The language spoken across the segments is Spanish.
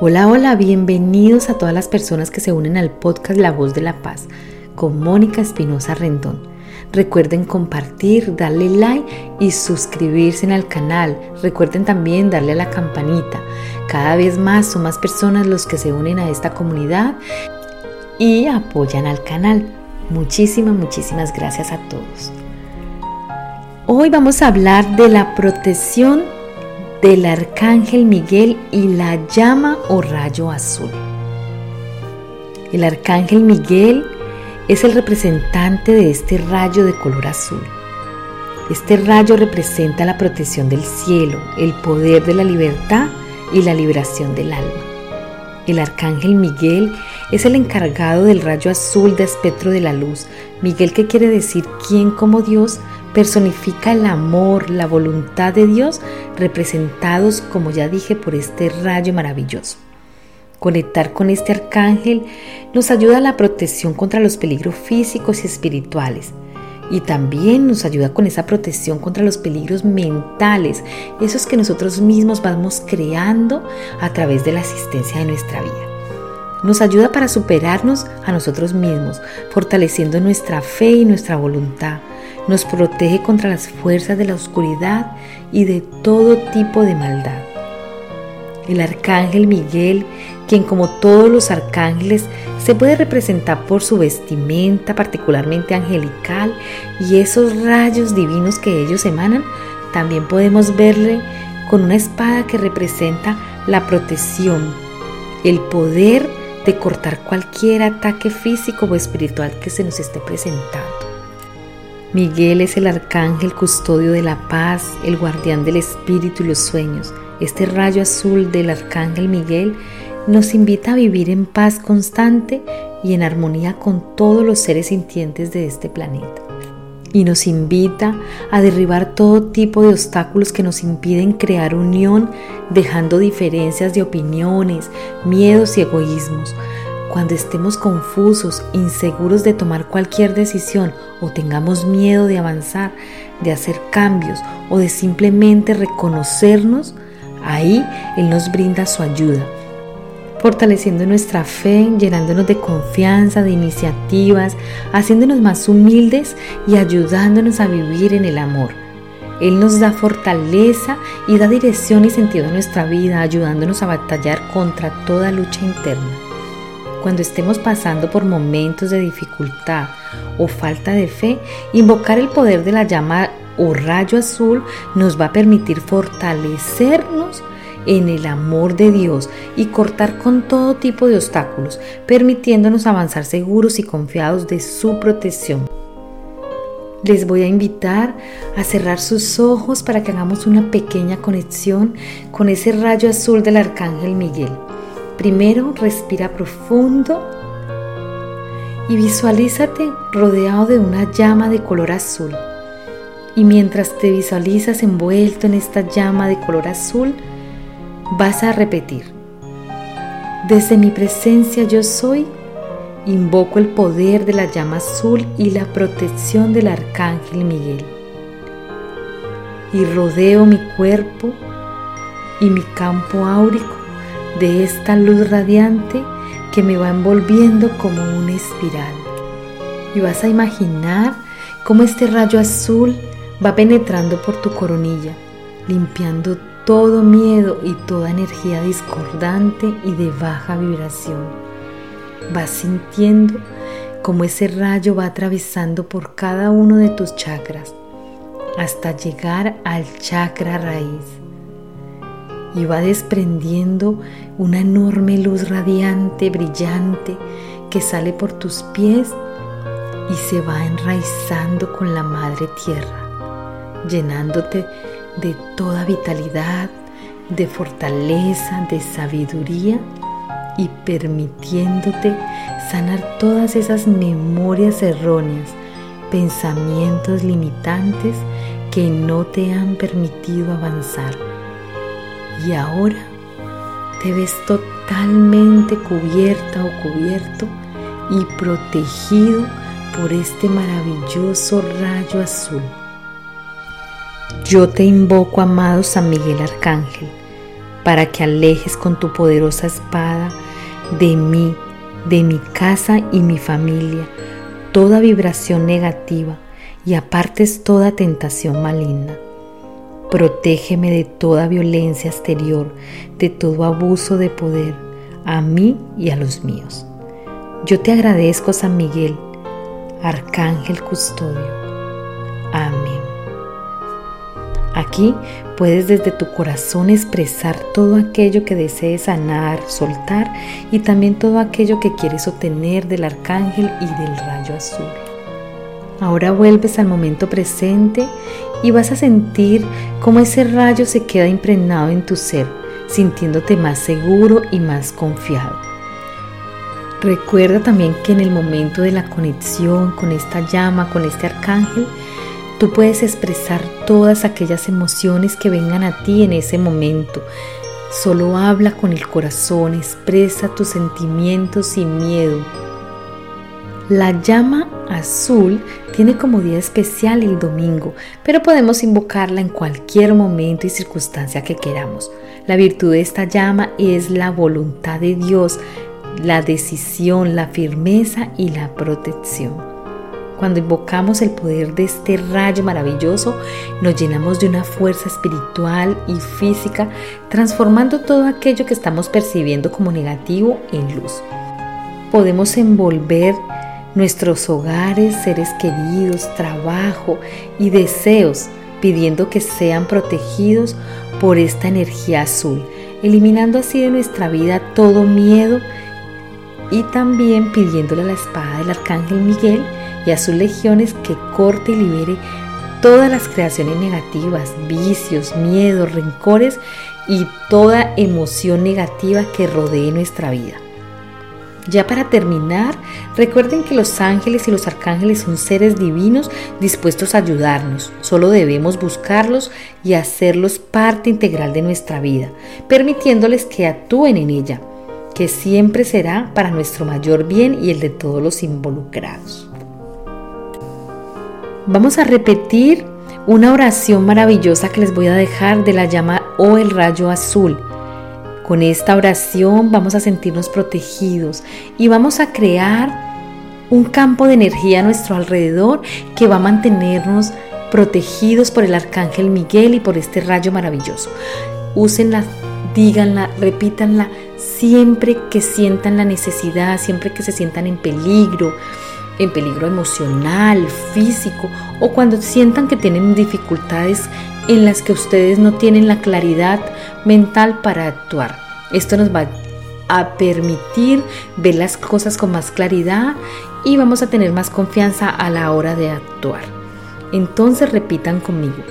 Hola, hola, bienvenidos a todas las personas que se unen al podcast La Voz de la Paz con Mónica Espinosa Rendón. Recuerden compartir, darle like y suscribirse al canal. Recuerden también darle a la campanita. Cada vez más son más personas los que se unen a esta comunidad y apoyan al canal. Muchísimas, muchísimas gracias a todos. Hoy vamos a hablar de la protección del arcángel Miguel y la llama o rayo azul. El arcángel Miguel es el representante de este rayo de color azul. Este rayo representa la protección del cielo, el poder de la libertad y la liberación del alma. El arcángel Miguel es el encargado del rayo azul de espectro de la luz. Miguel, que quiere decir quién como Dios, personifica el amor, la voluntad de Dios, representados, como ya dije, por este rayo maravilloso. Conectar con este arcángel nos ayuda a la protección contra los peligros físicos y espirituales. Y también nos ayuda con esa protección contra los peligros mentales, esos que nosotros mismos vamos creando a través de la asistencia de nuestra vida. Nos ayuda para superarnos a nosotros mismos, fortaleciendo nuestra fe y nuestra voluntad, nos protege contra las fuerzas de la oscuridad y de todo tipo de maldad. El arcángel Miguel, quien como todos los arcángeles se puede representar por su vestimenta particularmente angelical y esos rayos divinos que ellos emanan, también podemos verle con una espada que representa la protección, el poder de cortar cualquier ataque físico o espiritual que se nos esté presentando. Miguel es el arcángel custodio de la paz, el guardián del espíritu y los sueños. Este rayo azul del arcángel Miguel nos invita a vivir en paz constante y en armonía con todos los seres sintientes de este planeta. Y nos invita a derribar todo tipo de obstáculos que nos impiden crear unión, dejando diferencias de opiniones, miedos y egoísmos. Cuando estemos confusos, inseguros de tomar cualquier decisión o tengamos miedo de avanzar, de hacer cambios o de simplemente reconocernos, ahí Él nos brinda su ayuda, fortaleciendo nuestra fe, llenándonos de confianza, de iniciativas, haciéndonos más humildes y ayudándonos a vivir en el amor. Él nos da fortaleza y da dirección y sentido a nuestra vida, ayudándonos a batallar contra toda lucha interna. Cuando estemos pasando por momentos de dificultad o falta de fe, invocar el poder de la llama o rayo azul nos va a permitir fortalecernos en el amor de Dios y cortar con todo tipo de obstáculos, permitiéndonos avanzar seguros y confiados de su protección. Les voy a invitar a cerrar sus ojos para que hagamos una pequeña conexión con ese rayo azul del Arcángel Miguel. Primero respira profundo y visualízate rodeado de una llama de color azul. Y mientras te visualizas envuelto en esta llama de color azul, vas a repetir, desde mi presencia yo soy, invoco el poder de la llama azul y la protección del arcángel Miguel. Y rodeo mi cuerpo y mi campo áurico de esta luz radiante que me va envolviendo como una espiral. Y vas a imaginar cómo este rayo azul va penetrando por tu coronilla, limpiando todo miedo y toda energía discordante y de baja vibración. Vas sintiendo cómo ese rayo va atravesando por cada uno de tus chakras hasta llegar al chakra raíz y va desprendiendo una enorme luz radiante, brillante, que sale por tus pies y se va enraizando con la madre tierra, llenándote de toda vitalidad, de fortaleza, de sabiduría y permitiéndote sanar todas esas memorias erróneas, pensamientos limitantes que no te han permitido avanzar y ahora te ves totalmente cubierta o cubierto y protegido por este maravilloso rayo azul. Yo te invoco, amado San Miguel Arcángel, para que alejes con tu poderosa espada de mí, de mi casa y mi familia, toda vibración negativa y apartes toda tentación maligna. Protégeme de toda violencia exterior, de todo abuso de poder, a mí y a los míos. Yo te agradezco, San Miguel, Arcángel Custodio. Amén. Aquí puedes desde tu corazón expresar todo aquello que desees sanar, soltar y también todo aquello que quieres obtener del arcángel y del rayo azul. Ahora vuelves al momento presente y vas a sentir cómo ese rayo se queda impregnado en tu ser, sintiéndote más seguro y más confiado. Recuerda también que en el momento de la conexión con esta llama, con este arcángel, tú puedes expresar todas aquellas emociones que vengan a ti en ese momento. Solo habla con el corazón, expresa tus sentimientos sin miedo. La llama azul tiene como día especial el domingo, pero podemos invocarla en cualquier momento y circunstancia que queramos. La virtud de esta llama es la voluntad de Dios, la decisión, la firmeza y la protección. Cuando invocamos el poder de este rayo maravilloso, nos llenamos de una fuerza espiritual y física, transformando todo aquello que estamos percibiendo como negativo en luz. Podemos envolver nuestros hogares, seres queridos, trabajo y deseos, pidiendo que sean protegidos por esta energía azul, eliminando así de nuestra vida todo miedo y también pidiéndole a la espada del arcángel Miguel y a sus legiones que corte y libere todas las creaciones negativas, vicios, miedos, rencores y toda emoción negativa que rodee nuestra vida. Ya para terminar, recuerden que los ángeles y los arcángeles son seres divinos dispuestos a ayudarnos. Solo debemos buscarlos y hacerlos parte integral de nuestra vida, permitiéndoles que actúen en ella que siempre será para nuestro mayor bien y el de todos los involucrados. Vamos a repetir una oración maravillosa que les voy a dejar de la llama o el rayo azul. Con esta oración vamos a sentirnos protegidos y vamos a crear un campo de energía a nuestro alrededor que va a mantenernos protegidos por el arcángel Miguel y por este rayo maravilloso. Úsenla, díganla, repítanla siempre que sientan la necesidad, siempre que se sientan en peligro, en peligro emocional, físico o cuando sientan que tienen dificultades en las que ustedes no tienen la claridad mental para actuar. Esto nos va a permitir ver las cosas con más claridad y vamos a tener más confianza a la hora de actuar. Entonces repitan conmigo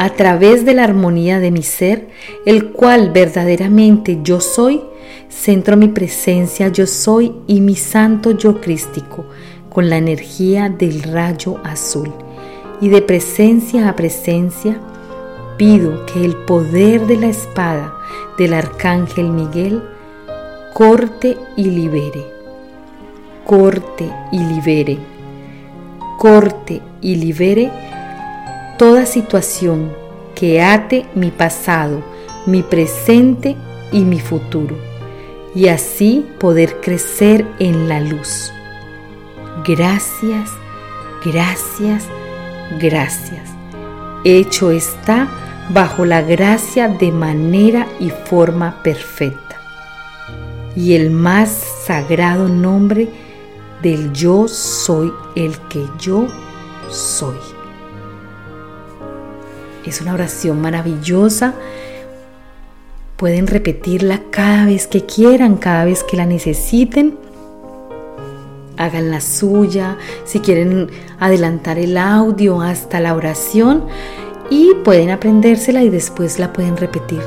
a través de la armonía de mi ser, el cual verdaderamente yo soy, centro mi presencia yo soy y mi santo yo crístico, con la energía del rayo azul. Y de presencia a presencia, pido que el poder de la espada del arcángel Miguel corte y libere, corte y libere, corte y libere toda situación que ate mi pasado, mi presente y mi futuro, y así poder crecer en la luz. Gracias, gracias, gracias. Hecho está bajo la gracia de manera y forma perfecta. Y el más sagrado nombre del yo soy el que yo soy. Es una oración maravillosa. Pueden repetirla cada vez que quieran, cada vez que la necesiten. Hagan la suya, si quieren adelantar el audio hasta la oración y pueden aprendérsela y después la pueden repetir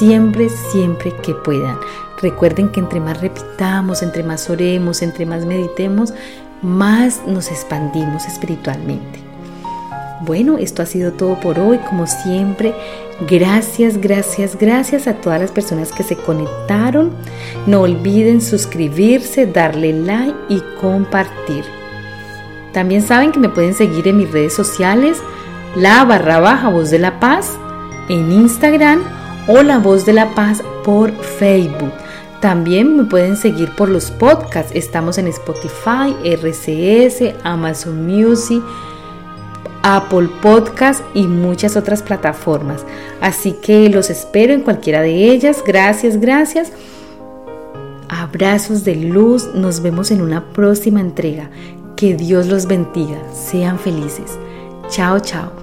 siempre, siempre que puedan. Recuerden que entre más repitamos, entre más oremos, entre más meditemos, más nos expandimos espiritualmente. Bueno, esto ha sido todo por hoy, como siempre. Gracias, gracias, gracias a todas las personas que se conectaron. No olviden suscribirse, darle like y compartir. También saben que me pueden seguir en mis redes sociales, la barra baja voz de la paz, en Instagram o La Voz de la Paz por Facebook. También me pueden seguir por los podcasts. Estamos en Spotify, RCS, Amazon Music, Apple Podcast y muchas otras plataformas. Así que los espero en cualquiera de ellas. Gracias, gracias. Abrazos de luz. Nos vemos en una próxima entrega. Que Dios los bendiga. Sean felices. Chao, chao.